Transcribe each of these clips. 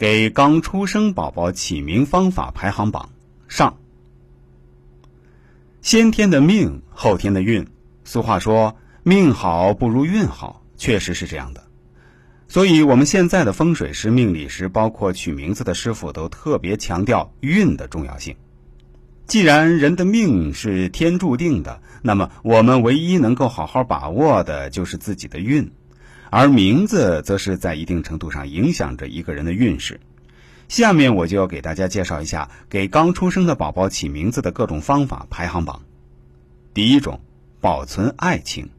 给刚出生宝宝起名方法排行榜上。先天的命，后天的运。俗话说“命好不如运好”，确实是这样的。所以，我们现在的风水师、命理师，包括取名字的师傅，都特别强调运的重要性。既然人的命是天注定的，那么我们唯一能够好好把握的就是自己的运，而名字则是在一定程度上影响着一个人的运势。下面我就要给大家介绍一下给刚出生的宝宝起名字的各种方法排行榜。第一种，保存爱情，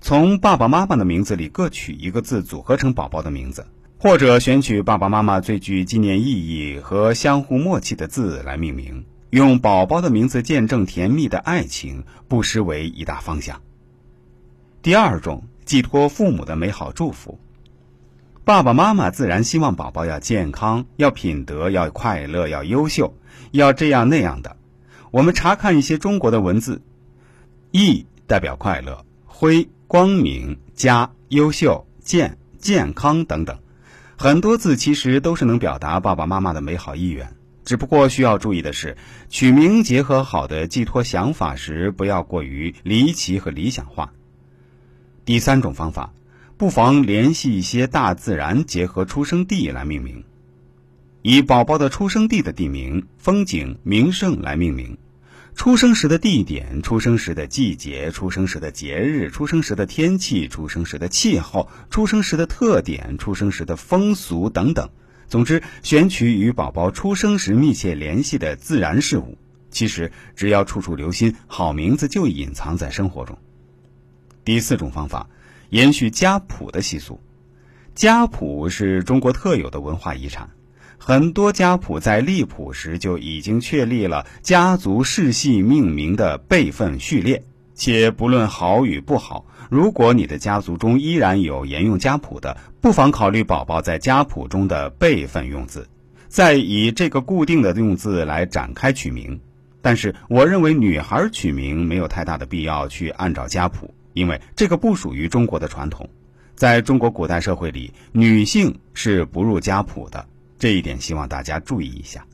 从爸爸妈妈的名字里各取一个字组合成宝宝的名字，或者选取爸爸妈妈最具纪念意义和相互默契的字来命名。用宝宝的名字见证甜蜜的爱情，不失为一大方向。第二种，寄托父母的美好祝福。爸爸妈妈自然希望宝宝要健康，要品德，要快乐，要优秀，要这样那样的。我们查看一些中国的文字，意代表快乐，辉光明，佳优秀，健健康等等，很多字其实都是能表达爸爸妈妈的美好意愿。只不过需要注意的是，取名结合好的寄托想法时，不要过于离奇和理想化。第三种方法，不妨联系一些大自然，结合出生地来命名，以宝宝的出生地的地名、风景名胜来命名，出生时的地点、出生时的季节、出生时的节日、出生时的天气、出生时的气候、出生时的特点、出生时的风俗等等。总之，选取与宝宝出生时密切联系的自然事物。其实，只要处处留心，好名字就隐藏在生活中。第四种方法，延续家谱的习俗。家谱是中国特有的文化遗产，很多家谱在立谱时就已经确立了家族世系命名的辈分序列。且不论好与不好，如果你的家族中依然有沿用家谱的，不妨考虑宝宝在家谱中的辈分用字，再以这个固定的用字来展开取名。但是，我认为女孩取名没有太大的必要去按照家谱，因为这个不属于中国的传统。在中国古代社会里，女性是不入家谱的，这一点希望大家注意一下。